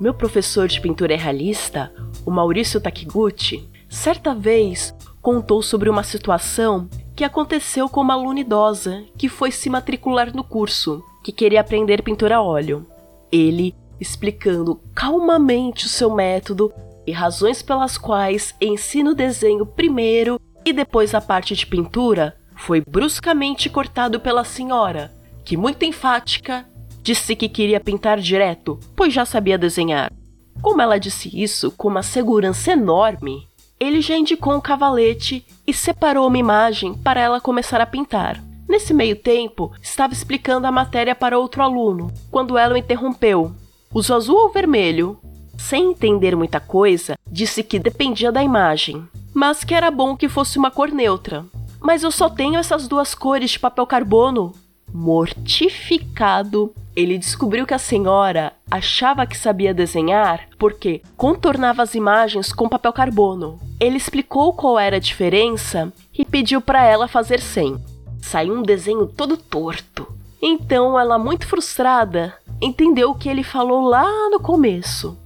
Meu professor de pintura realista, o Maurício Takiguchi, certa vez contou sobre uma situação que aconteceu com uma aluna idosa que foi se matricular no curso, que queria aprender pintura a óleo. Ele explicando calmamente o seu método e razões pelas quais ensina o desenho primeiro e depois a parte de pintura, foi bruscamente cortado pela senhora, que, muito enfática, disse que queria pintar direto, pois já sabia desenhar. Como ela disse isso com uma segurança enorme, ele já indicou um cavalete e separou uma imagem para ela começar a pintar. Nesse meio tempo, estava explicando a matéria para outro aluno, quando ela o interrompeu. Uso azul ou vermelho? Sem entender muita coisa, disse que dependia da imagem, mas que era bom que fosse uma cor neutra. Mas eu só tenho essas duas cores de papel carbono. Mortificado, ele descobriu que a senhora achava que sabia desenhar porque contornava as imagens com papel carbono. Ele explicou qual era a diferença e pediu para ela fazer sem. Saiu um desenho todo torto. Então ela, muito frustrada, entendeu o que ele falou lá no começo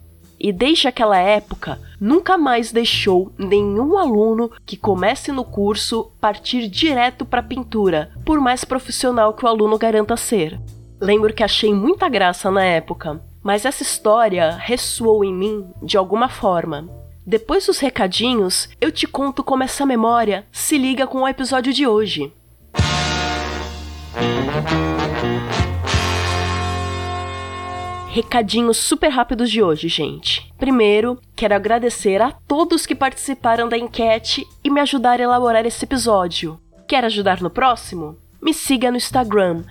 e desde aquela época nunca mais deixou nenhum aluno que comece no curso partir direto para pintura, por mais profissional que o aluno garanta ser. Lembro que achei muita graça na época, mas essa história ressoou em mim de alguma forma. Depois dos recadinhos, eu te conto como essa memória se liga com o episódio de hoje. Recadinhos super rápidos de hoje, gente. Primeiro, quero agradecer a todos que participaram da enquete e me ajudaram a elaborar esse episódio. Quer ajudar no próximo? Me siga no Instagram,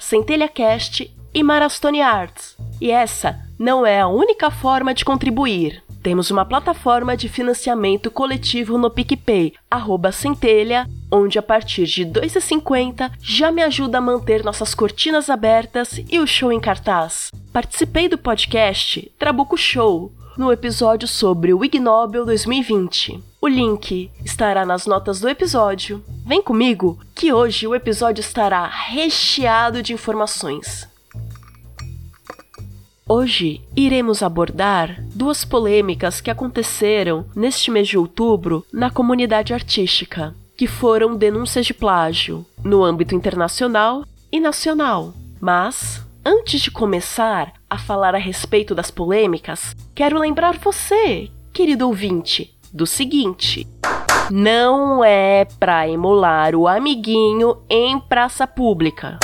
centelhacast e Marastone Arts. E essa não é a única forma de contribuir. Temos uma plataforma de financiamento coletivo no PicPay, arroba centelha, onde a partir de R$ 2,50 já me ajuda a manter nossas cortinas abertas e o show em cartaz. Participei do podcast Trabuco Show, no episódio sobre o Ig Nobel 2020. O link estará nas notas do episódio. Vem comigo que hoje o episódio estará recheado de informações. Hoje iremos abordar duas polêmicas que aconteceram neste mês de outubro na comunidade artística, que foram denúncias de plágio no âmbito internacional e nacional. Mas, antes de começar a falar a respeito das polêmicas, quero lembrar você, querido ouvinte, do seguinte: não é para emular o amiguinho em praça pública.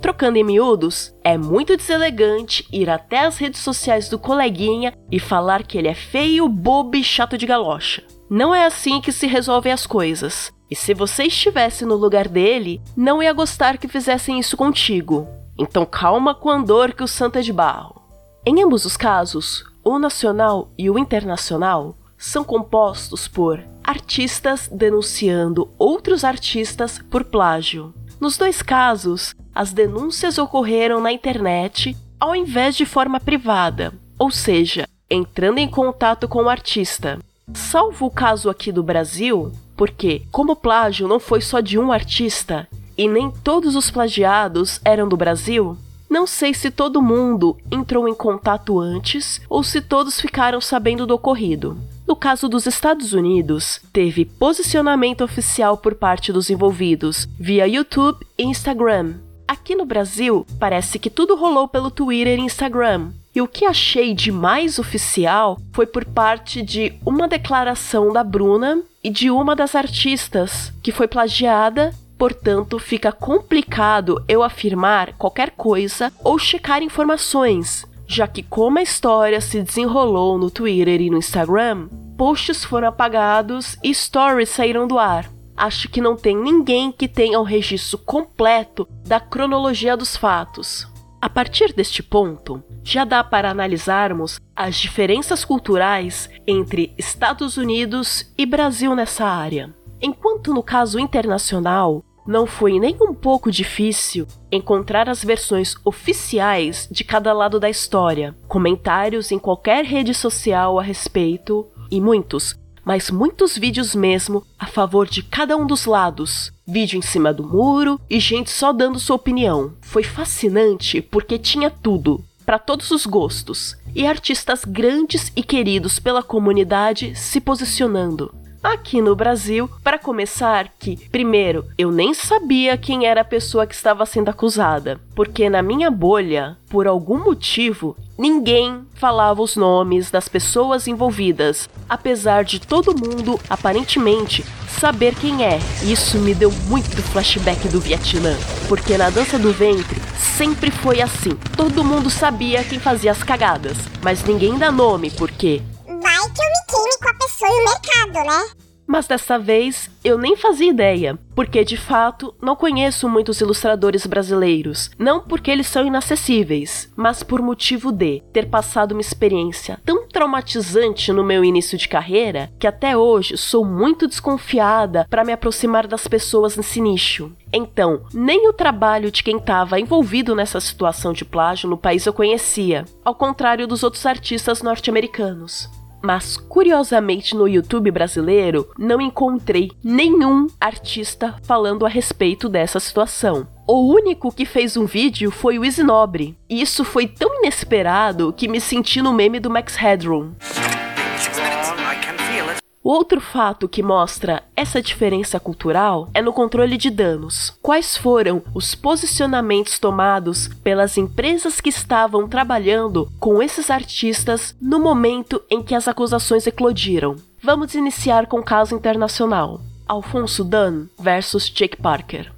Trocando em miúdos, é muito deselegante ir até as redes sociais do coleguinha e falar que ele é feio, bobo e chato de galocha. Não é assim que se resolvem as coisas. E se você estivesse no lugar dele, não ia gostar que fizessem isso contigo. Então calma com a andor que o santo é de barro. Em ambos os casos, o nacional e o internacional são compostos por artistas denunciando outros artistas por plágio. Nos dois casos, as denúncias ocorreram na internet ao invés de forma privada, ou seja, entrando em contato com o artista. Salvo o caso aqui do Brasil, porque, como o plágio não foi só de um artista e nem todos os plagiados eram do Brasil, não sei se todo mundo entrou em contato antes ou se todos ficaram sabendo do ocorrido. No caso dos Estados Unidos, teve posicionamento oficial por parte dos envolvidos via YouTube e Instagram, Aqui no Brasil, parece que tudo rolou pelo Twitter e Instagram. E o que achei de mais oficial foi por parte de uma declaração da Bruna e de uma das artistas, que foi plagiada Portanto, fica complicado eu afirmar qualquer coisa ou checar informações, já que, como a história se desenrolou no Twitter e no Instagram, posts foram apagados e stories saíram do ar acho que não tem ninguém que tenha o registro completo da cronologia dos fatos. A partir deste ponto, já dá para analisarmos as diferenças culturais entre Estados Unidos e Brasil nessa área. Enquanto no caso internacional, não foi nem um pouco difícil encontrar as versões oficiais de cada lado da história, comentários em qualquer rede social a respeito e muitos, mas muitos vídeos mesmo a favor de cada um dos lados. Vídeo em cima do muro e gente só dando sua opinião. Foi fascinante porque tinha tudo, para todos os gostos, e artistas grandes e queridos pela comunidade se posicionando. Aqui no Brasil, para começar, que, primeiro, eu nem sabia quem era a pessoa que estava sendo acusada, porque na minha bolha, por algum motivo, ninguém falava os nomes das pessoas envolvidas, apesar de todo mundo, aparentemente, saber quem é. Isso me deu muito flashback do Vietnã, porque na dança do ventre sempre foi assim. Todo mundo sabia quem fazia as cagadas, mas ninguém dá nome, porque vai que eu me queime com a pessoa e o mercado, né? Mas dessa vez eu nem fazia ideia, porque de fato não conheço muitos ilustradores brasileiros. Não porque eles são inacessíveis, mas por motivo de ter passado uma experiência tão traumatizante no meu início de carreira que até hoje sou muito desconfiada para me aproximar das pessoas nesse nicho. Então, nem o trabalho de quem estava envolvido nessa situação de plágio no país eu conhecia, ao contrário dos outros artistas norte-americanos. Mas curiosamente no YouTube brasileiro não encontrei nenhum artista falando a respeito dessa situação. O único que fez um vídeo foi o Isinobre. E isso foi tão inesperado que me senti no meme do Max Headroom. Outro fato que mostra essa diferença cultural é no controle de danos. Quais foram os posicionamentos tomados pelas empresas que estavam trabalhando com esses artistas no momento em que as acusações eclodiram? Vamos iniciar com o caso internacional. Alfonso Dunn versus Jake Parker.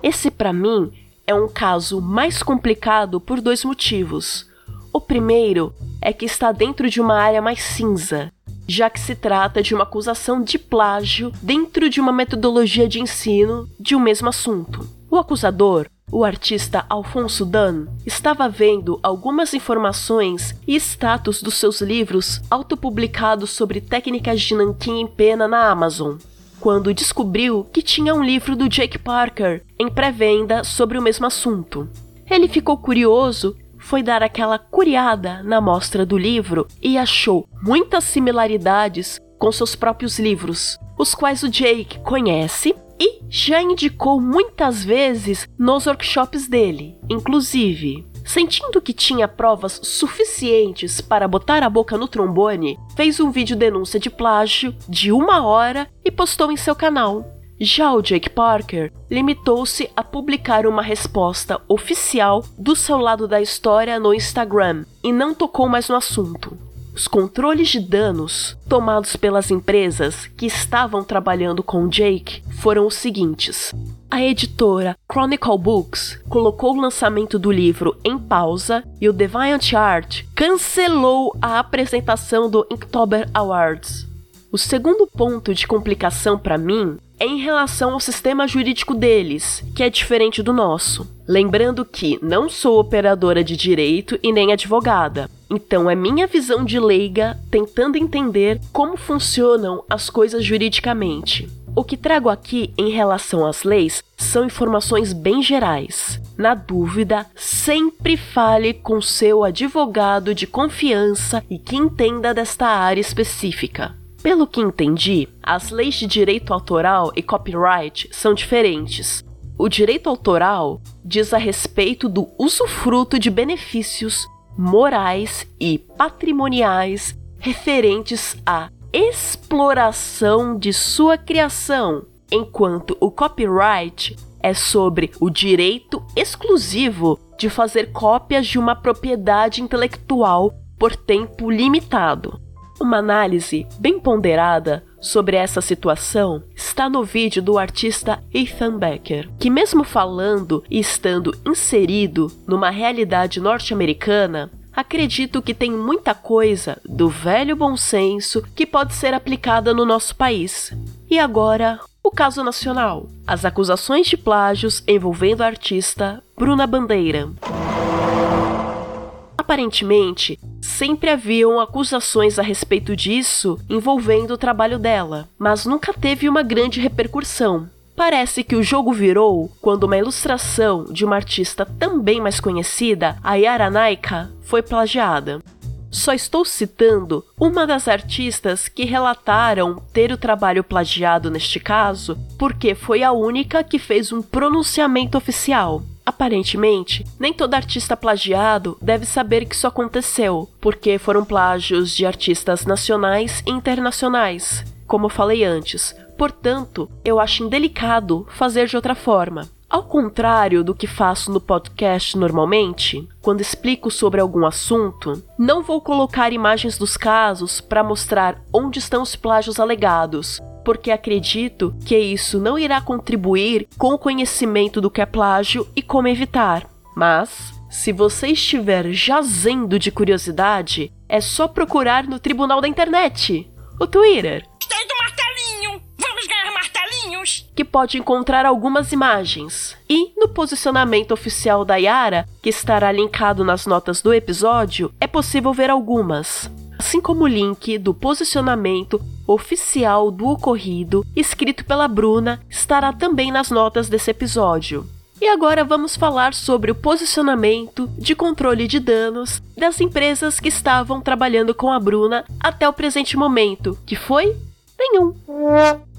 Esse para mim é um caso mais complicado por dois motivos. O primeiro é que está dentro de uma área mais cinza, já que se trata de uma acusação de plágio dentro de uma metodologia de ensino de um mesmo assunto. O acusador, o artista Alfonso Dunn, estava vendo algumas informações e status dos seus livros autopublicados sobre técnicas de nanquim em pena na Amazon, quando descobriu que tinha um livro do Jake Parker em pré-venda sobre o mesmo assunto. Ele ficou curioso foi dar aquela curiada na mostra do livro e achou muitas similaridades com seus próprios livros, os quais o Jake conhece e já indicou muitas vezes nos workshops dele, inclusive. Sentindo que tinha provas suficientes para botar a boca no trombone, fez um vídeo denúncia de plágio de uma hora e postou em seu canal. Já o Jake Parker limitou-se a publicar uma resposta oficial do seu lado da história no Instagram e não tocou mais no assunto. Os controles de danos tomados pelas empresas que estavam trabalhando com Jake foram os seguintes. A editora Chronicle Books colocou o lançamento do livro em pausa e o Deviant Art cancelou a apresentação do Inktober Awards. O segundo ponto de complicação para mim em relação ao sistema jurídico deles, que é diferente do nosso. Lembrando que não sou operadora de direito e nem advogada, então é minha visão de leiga tentando entender como funcionam as coisas juridicamente. O que trago aqui em relação às leis são informações bem gerais. Na dúvida, sempre fale com seu advogado de confiança e que entenda desta área específica. Pelo que entendi, as leis de direito autoral e copyright são diferentes. O direito autoral diz a respeito do usufruto de benefícios morais e patrimoniais referentes à exploração de sua criação, enquanto o copyright é sobre o direito exclusivo de fazer cópias de uma propriedade intelectual por tempo limitado. Uma análise bem ponderada sobre essa situação está no vídeo do artista Ethan Becker, que, mesmo falando e estando inserido numa realidade norte-americana, acredito que tem muita coisa do velho bom senso que pode ser aplicada no nosso país. E agora, O caso nacional: as acusações de plágios envolvendo a artista Bruna Bandeira. Aparentemente, sempre haviam acusações a respeito disso envolvendo o trabalho dela, mas nunca teve uma grande repercussão. Parece que o jogo virou quando uma ilustração de uma artista também mais conhecida, a Yara Naika, foi plagiada. Só estou citando uma das artistas que relataram ter o trabalho plagiado neste caso, porque foi a única que fez um pronunciamento oficial. Aparentemente, nem todo artista plagiado deve saber que isso aconteceu, porque foram plágios de artistas nacionais e internacionais, como falei antes. Portanto, eu acho indelicado fazer de outra forma. Ao contrário do que faço no podcast normalmente, quando explico sobre algum assunto, não vou colocar imagens dos casos para mostrar onde estão os plágios alegados, porque acredito que isso não irá contribuir com o conhecimento do que é plágio e como evitar. Mas, se você estiver jazendo de curiosidade, é só procurar no Tribunal da Internet, o Twitter, que pode encontrar algumas imagens. E no posicionamento oficial da Yara, que estará linkado nas notas do episódio, é possível ver algumas. Assim como o link do posicionamento oficial do ocorrido, escrito pela Bruna, estará também nas notas desse episódio. E agora vamos falar sobre o posicionamento de controle de danos das empresas que estavam trabalhando com a Bruna até o presente momento, que foi nenhum.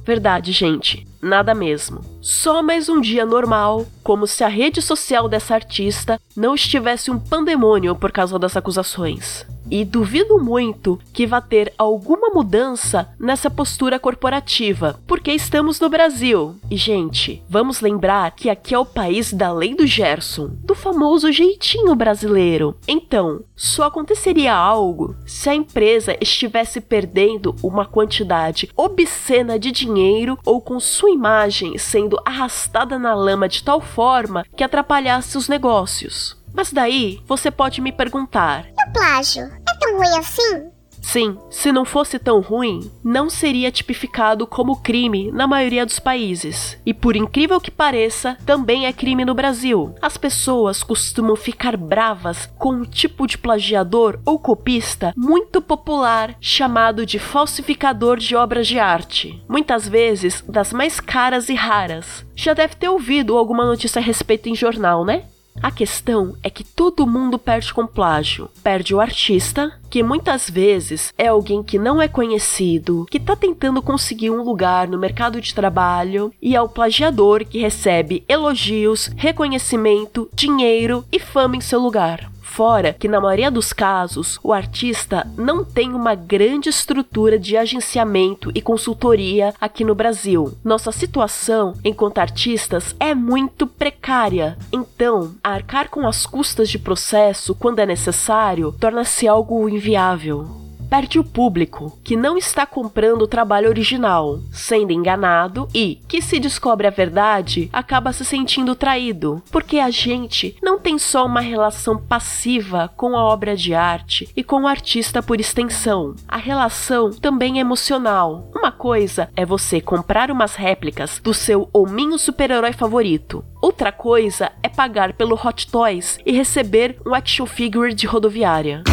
Verdade, gente, nada mesmo. Só mais um dia normal, como se a rede social dessa artista não estivesse um pandemônio por causa das acusações e duvido muito que vá ter alguma mudança nessa postura corporativa, porque estamos no Brasil. E, gente, vamos lembrar que aqui é o país da lei do Gerson, do famoso jeitinho brasileiro. Então, só aconteceria algo se a empresa estivesse perdendo uma quantidade obscena de dinheiro ou com sua imagem sendo arrastada na lama de tal forma que atrapalhasse os negócios. Mas daí você pode me perguntar: E o plágio? É tão ruim assim? Sim, se não fosse tão ruim, não seria tipificado como crime na maioria dos países. E por incrível que pareça, também é crime no Brasil. As pessoas costumam ficar bravas com um tipo de plagiador ou copista muito popular chamado de falsificador de obras de arte. Muitas vezes das mais caras e raras. Já deve ter ouvido alguma notícia a respeito em jornal, né? A questão é que todo mundo perde com plágio. Perde o artista, que muitas vezes é alguém que não é conhecido, que está tentando conseguir um lugar no mercado de trabalho, e é o plagiador que recebe elogios, reconhecimento, dinheiro e fama em seu lugar. Fora que, na maioria dos casos, o artista não tem uma grande estrutura de agenciamento e consultoria aqui no Brasil. Nossa situação enquanto artistas é muito precária. Então, arcar com as custas de processo quando é necessário torna-se algo inviável perde o público, que não está comprando o trabalho original, sendo enganado e, que se descobre a verdade, acaba se sentindo traído, porque a gente não tem só uma relação passiva com a obra de arte e com o artista por extensão. A relação também é emocional. Uma coisa é você comprar umas réplicas do seu hominho super-herói favorito. Outra coisa é pagar pelo Hot Toys e receber um action figure de rodoviária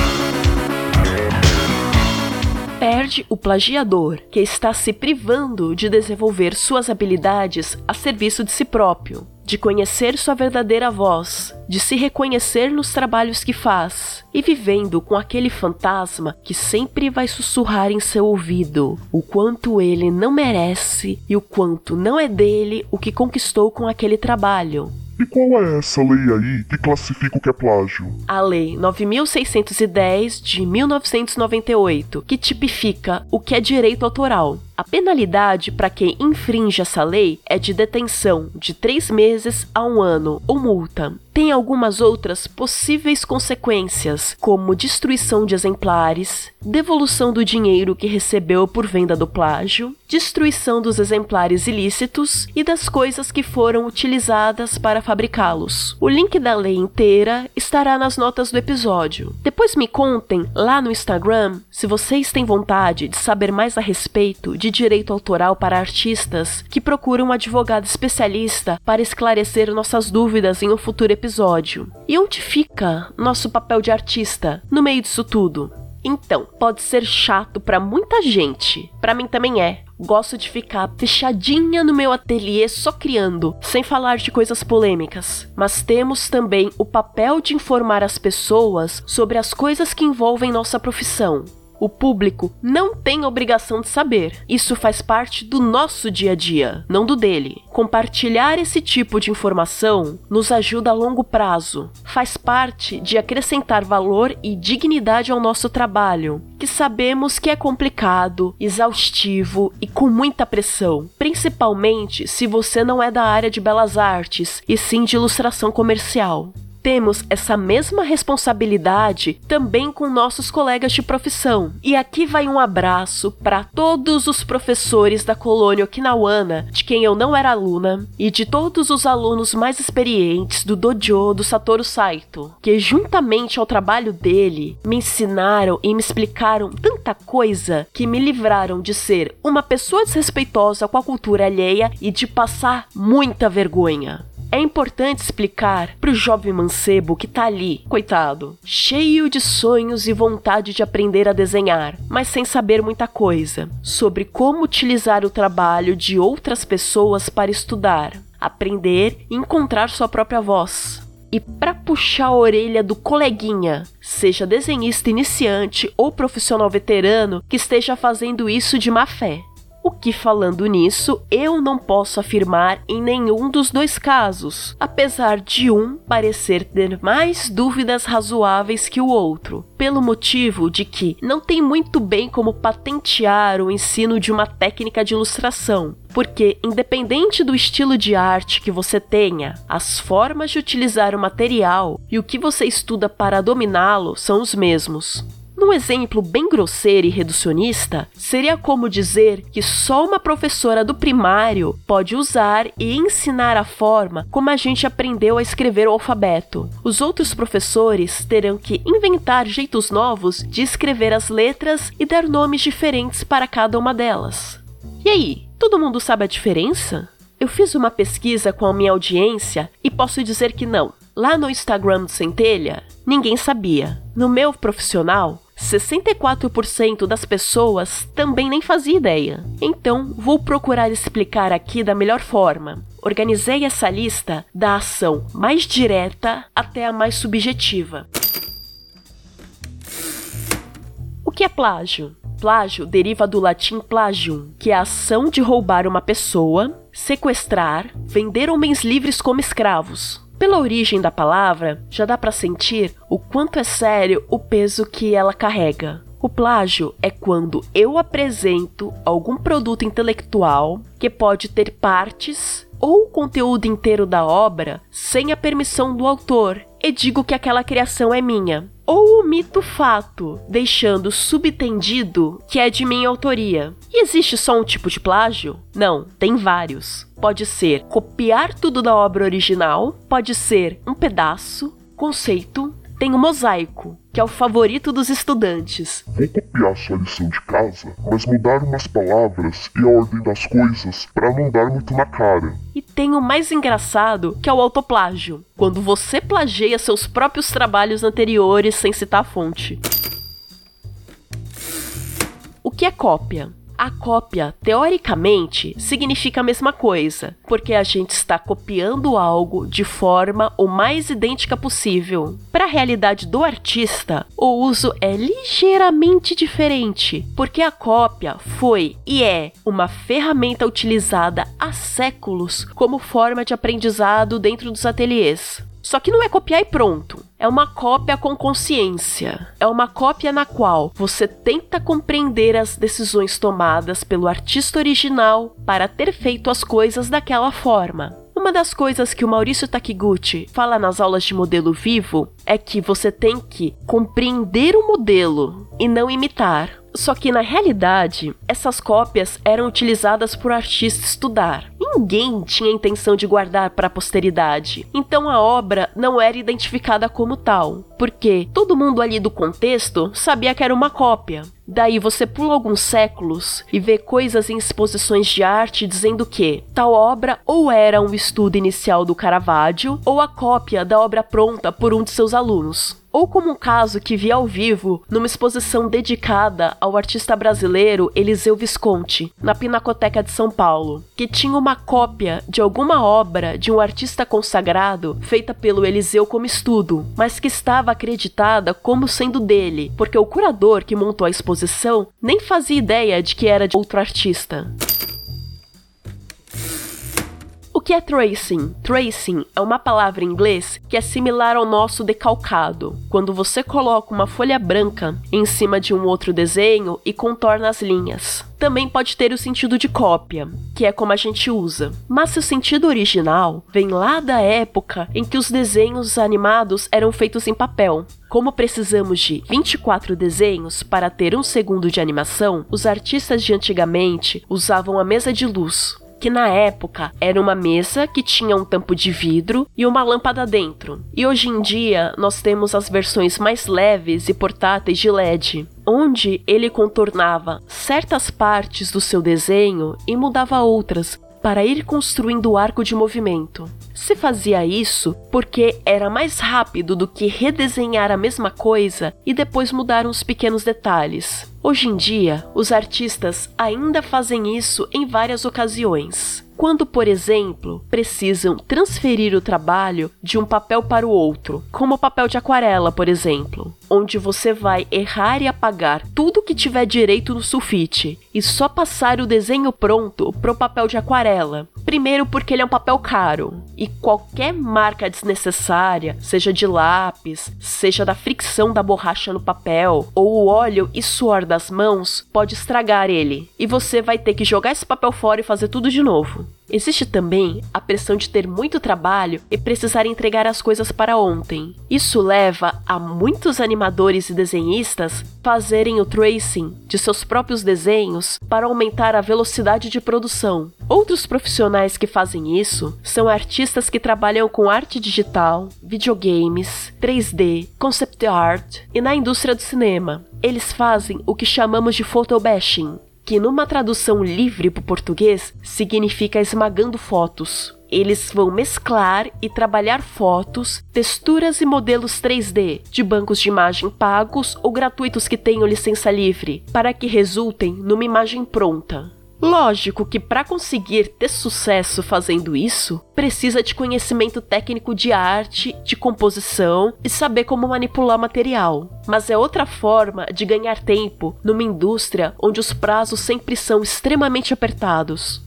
perde o plagiador, que está se privando de desenvolver suas habilidades a serviço de si próprio, de conhecer sua verdadeira voz, de se reconhecer nos trabalhos que faz e vivendo com aquele fantasma que sempre vai sussurrar em seu ouvido o quanto ele não merece e o quanto não é dele o que conquistou com aquele trabalho. E qual é essa lei aí que classifica o que é plágio? A Lei 9610 de 1998, que tipifica o que é direito autoral. A penalidade para quem infringe essa lei é de detenção de três meses a um ano ou multa. Tem algumas outras possíveis consequências, como destruição de exemplares, devolução do dinheiro que recebeu por venda do plágio, destruição dos exemplares ilícitos e das coisas que foram utilizadas para fabricá-los. O link da lei inteira estará nas notas do episódio. Depois me contem lá no Instagram se vocês têm vontade de saber mais a respeito de de direito autoral para artistas que procuram um advogado especialista para esclarecer nossas dúvidas em um futuro episódio. E onde fica nosso papel de artista no meio disso tudo? Então, pode ser chato para muita gente. Para mim também é. Gosto de ficar fechadinha no meu ateliê só criando, sem falar de coisas polêmicas. Mas temos também o papel de informar as pessoas sobre as coisas que envolvem nossa profissão. O público não tem obrigação de saber. Isso faz parte do nosso dia a dia, não do dele. Compartilhar esse tipo de informação nos ajuda a longo prazo. Faz parte de acrescentar valor e dignidade ao nosso trabalho, que sabemos que é complicado, exaustivo e com muita pressão, principalmente se você não é da área de belas artes e sim de ilustração comercial temos essa mesma responsabilidade também com nossos colegas de profissão. E aqui vai um abraço para todos os professores da colônia okinawana, de quem eu não era aluna, e de todos os alunos mais experientes do dojo do Satoru Saito, que juntamente ao trabalho dele me ensinaram e me explicaram tanta coisa que me livraram de ser uma pessoa desrespeitosa com a cultura alheia e de passar muita vergonha. É importante explicar pro jovem mancebo que tá ali, coitado, cheio de sonhos e vontade de aprender a desenhar, mas sem saber muita coisa, sobre como utilizar o trabalho de outras pessoas para estudar, aprender e encontrar sua própria voz. E para puxar a orelha do coleguinha, seja desenhista iniciante ou profissional veterano que esteja fazendo isso de má fé. O que, falando nisso, eu não posso afirmar em nenhum dos dois casos, apesar de um parecer ter mais dúvidas razoáveis que o outro, pelo motivo de que não tem muito bem como patentear o ensino de uma técnica de ilustração, porque, independente do estilo de arte que você tenha, as formas de utilizar o material e o que você estuda para dominá-lo são os mesmos. Num exemplo bem grosseiro e reducionista, seria como dizer que só uma professora do primário pode usar e ensinar a forma como a gente aprendeu a escrever o alfabeto. Os outros professores terão que inventar jeitos novos de escrever as letras e dar nomes diferentes para cada uma delas. E aí, todo mundo sabe a diferença? Eu fiz uma pesquisa com a minha audiência e posso dizer que não. Lá no Instagram do Centelha, ninguém sabia. No meu profissional, 64% das pessoas também nem fazia ideia. Então, vou procurar explicar aqui da melhor forma. Organizei essa lista da ação mais direta até a mais subjetiva. O que é plágio? Plágio deriva do latim plagium, que é a ação de roubar uma pessoa, sequestrar, vender homens livres como escravos, pela origem da palavra, já dá para sentir o quanto é sério o peso que ela carrega. O plágio é quando eu apresento algum produto intelectual que pode ter partes ou o conteúdo inteiro da obra sem a permissão do autor e digo que aquela criação é minha. Ou omito o fato, deixando subtendido que é de minha autoria. E existe só um tipo de plágio? Não, tem vários. Pode ser copiar tudo da obra original, pode ser um pedaço, conceito, tem o mosaico, que é o favorito dos estudantes. Vou copiar sua lição de casa, mas mudar umas palavras e a ordem das coisas para não dar muito na cara. Tem o mais engraçado, que é o autoplágio, quando você plageia seus próprios trabalhos anteriores sem citar a fonte. O que é cópia? A cópia, teoricamente, significa a mesma coisa, porque a gente está copiando algo de forma o mais idêntica possível. Para a realidade do artista, o uso é ligeiramente diferente, porque a cópia foi e é uma ferramenta utilizada há séculos como forma de aprendizado dentro dos ateliês. Só que não é copiar e pronto. É uma cópia com consciência. É uma cópia na qual você tenta compreender as decisões tomadas pelo artista original para ter feito as coisas daquela forma. Uma das coisas que o Maurício Takiguchi fala nas aulas de modelo vivo é que você tem que compreender o modelo e não imitar. Só que na realidade, essas cópias eram utilizadas por artistas estudar. Ninguém tinha intenção de guardar para a posteridade. Então a obra não era identificada como tal, porque todo mundo ali do contexto sabia que era uma cópia. Daí você pula alguns séculos e vê coisas em exposições de arte dizendo que tal obra ou era um estudo inicial do Caravaggio ou a cópia da obra pronta por um de seus alunos ou como um caso que vi ao vivo numa exposição dedicada ao artista brasileiro Eliseu Visconti, na Pinacoteca de São Paulo, que tinha uma cópia de alguma obra de um artista consagrado feita pelo Eliseu como estudo, mas que estava acreditada como sendo dele, porque o curador que montou a exposição nem fazia ideia de que era de outro artista. Que é tracing? Tracing é uma palavra em inglês que é similar ao nosso decalcado, quando você coloca uma folha branca em cima de um outro desenho e contorna as linhas. Também pode ter o sentido de cópia, que é como a gente usa. Mas seu sentido original vem lá da época em que os desenhos animados eram feitos em papel. Como precisamos de 24 desenhos para ter um segundo de animação, os artistas de antigamente usavam a mesa de luz, que na época era uma mesa que tinha um tampo de vidro e uma lâmpada dentro. E hoje em dia nós temos as versões mais leves e portáteis de LED, onde ele contornava certas partes do seu desenho e mudava outras para ir construindo o arco de movimento. Se fazia isso porque era mais rápido do que redesenhar a mesma coisa e depois mudar uns pequenos detalhes. Hoje em dia, os artistas ainda fazem isso em várias ocasiões. Quando, por exemplo, precisam transferir o trabalho de um papel para o outro, como o papel de aquarela, por exemplo, onde você vai errar e apagar tudo que tiver direito no sulfite e só passar o desenho pronto para o papel de aquarela. Primeiro, porque ele é um papel caro e qualquer marca desnecessária, seja de lápis, seja da fricção da borracha no papel ou o óleo e suor das mãos, pode estragar ele e você vai ter que jogar esse papel fora e fazer tudo de novo. Existe também a pressão de ter muito trabalho e precisar entregar as coisas para ontem. Isso leva a muitos animadores e desenhistas fazerem o tracing de seus próprios desenhos para aumentar a velocidade de produção. Outros profissionais que fazem isso são artistas que trabalham com arte digital, videogames, 3D, concept art e na indústria do cinema. Eles fazem o que chamamos de photobashing, que numa tradução livre para o português significa esmagando fotos. Eles vão mesclar e trabalhar fotos, texturas e modelos 3D de bancos de imagem pagos ou gratuitos que tenham licença livre, para que resultem numa imagem pronta. Lógico que para conseguir ter sucesso fazendo isso, precisa de conhecimento técnico de arte, de composição e saber como manipular material. Mas é outra forma de ganhar tempo numa indústria onde os prazos sempre são extremamente apertados.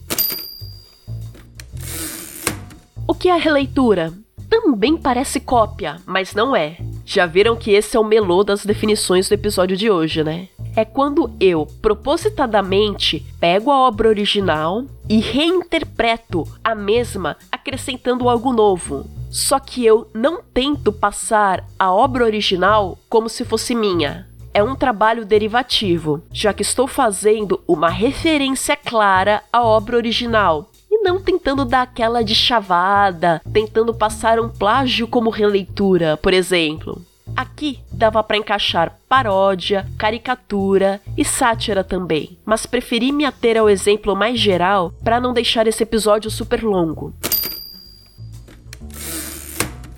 O que é releitura? Também parece cópia, mas não é. Já viram que esse é o melô das definições do episódio de hoje, né? é quando eu propositadamente pego a obra original e reinterpreto a mesma, acrescentando algo novo. Só que eu não tento passar a obra original como se fosse minha. É um trabalho derivativo, já que estou fazendo uma referência clara à obra original não tentando dar aquela de chavada, tentando passar um plágio como releitura, por exemplo. Aqui dava para encaixar paródia, caricatura e sátira também, mas preferi me ater ao exemplo mais geral para não deixar esse episódio super longo.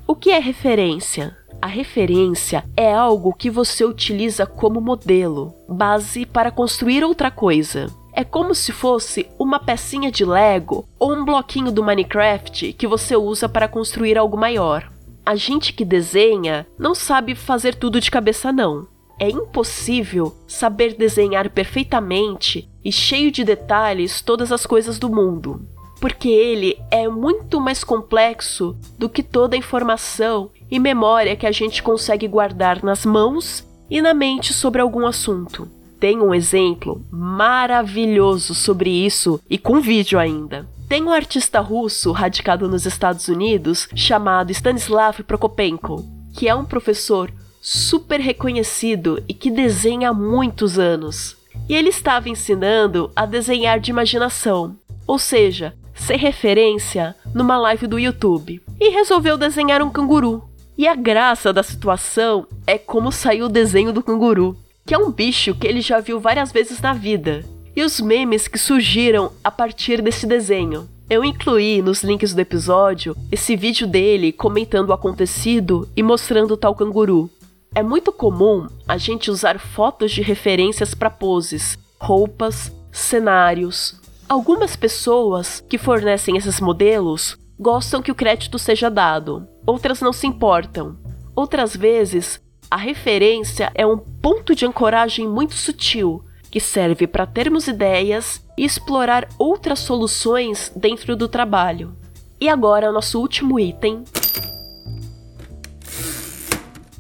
O que é referência? A referência é algo que você utiliza como modelo, base para construir outra coisa. É como se fosse uma pecinha de Lego ou um bloquinho do Minecraft que você usa para construir algo maior a gente que desenha não sabe fazer tudo de cabeça, não. É impossível saber desenhar perfeitamente e cheio de detalhes todas as coisas do mundo, porque ele é muito mais complexo do que toda a informação e memória que a gente consegue guardar nas mãos e na mente sobre algum assunto. Tem um exemplo maravilhoso sobre isso e com vídeo ainda. Tem um artista russo radicado nos Estados Unidos chamado Stanislav Prokopenko, que é um professor super reconhecido e que desenha há muitos anos. E ele estava ensinando a desenhar de imaginação, ou seja, sem referência, numa live do YouTube. E resolveu desenhar um canguru. E a graça da situação é como saiu o desenho do canguru. Que é um bicho que ele já viu várias vezes na vida, e os memes que surgiram a partir desse desenho. Eu incluí nos links do episódio esse vídeo dele comentando o acontecido e mostrando tal canguru. É muito comum a gente usar fotos de referências para poses, roupas, cenários. Algumas pessoas que fornecem esses modelos gostam que o crédito seja dado, outras não se importam. Outras vezes, a referência é um ponto de ancoragem muito sutil que serve para termos ideias e explorar outras soluções dentro do trabalho. E agora, nosso último item.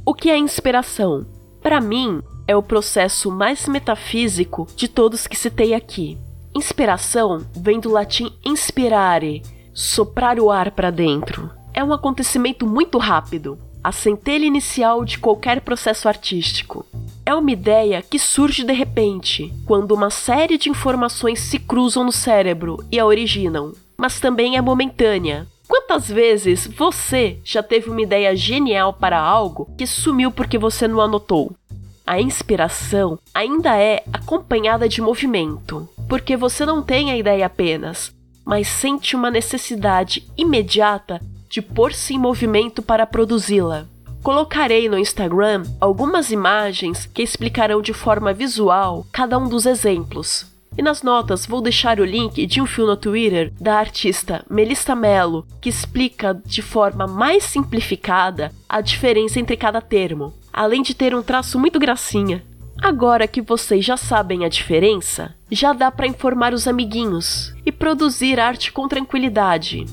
O que é inspiração? Para mim, é o processo mais metafísico de todos que citei aqui. Inspiração vem do latim inspirare, soprar o ar para dentro. É um acontecimento muito rápido, a centelha inicial de qualquer processo artístico. É uma ideia que surge de repente, quando uma série de informações se cruzam no cérebro e a originam, mas também é momentânea. Quantas vezes você já teve uma ideia genial para algo que sumiu porque você não anotou? A inspiração ainda é acompanhada de movimento, porque você não tem a ideia apenas, mas sente uma necessidade imediata de pôr-se em movimento para produzi-la. Colocarei no Instagram algumas imagens que explicarão de forma visual cada um dos exemplos. E nas notas vou deixar o link de um fio no Twitter da artista Melissa Mello, que explica de forma mais simplificada a diferença entre cada termo, além de ter um traço muito gracinha. Agora que vocês já sabem a diferença, já dá para informar os amiguinhos e produzir arte com tranquilidade.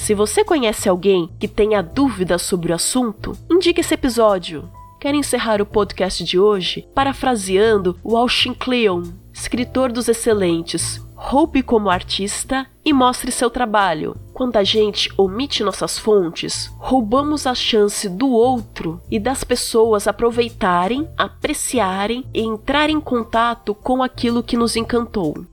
Se você conhece alguém que tenha dúvidas sobre o assunto, indique esse episódio. Quero encerrar o podcast de hoje parafraseando o Austin Kleon, escritor dos excelentes Roube como artista e mostre seu trabalho. Quando a gente omite nossas fontes, roubamos a chance do outro e das pessoas aproveitarem, apreciarem e entrar em contato com aquilo que nos encantou.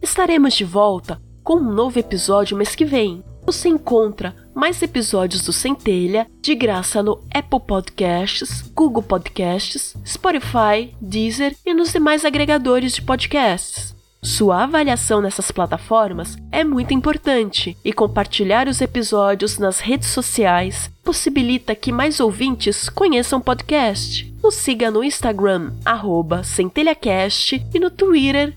Estaremos de volta com um novo episódio mês que vem. Você encontra mais episódios do Centelha de graça no Apple Podcasts, Google Podcasts, Spotify, Deezer e nos demais agregadores de podcasts. Sua avaliação nessas plataformas é muito importante e compartilhar os episódios nas redes sociais possibilita que mais ouvintes conheçam o podcast. Nos siga no Instagram, centelhacast e no Twitter,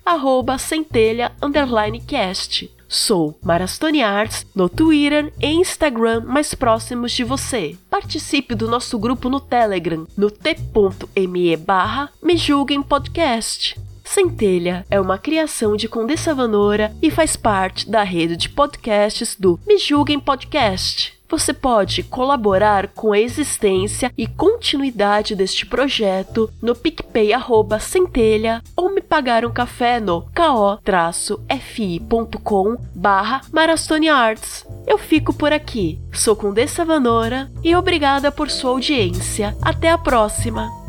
centelha_cast. Sou Marastone Arts no Twitter e Instagram mais próximos de você. Participe do nosso grupo no Telegram no t.me barra Me Julguem Podcast. Centelha é uma criação de Condessa Vanora e faz parte da rede de podcasts do Me Julguem Podcast. Você pode colaborar com a existência e continuidade deste projeto no PicPay Centelha ou me pagar um café no ko-fi.com barra Arts. Eu fico por aqui. Sou Condessa Vanora e obrigada por sua audiência. Até a próxima!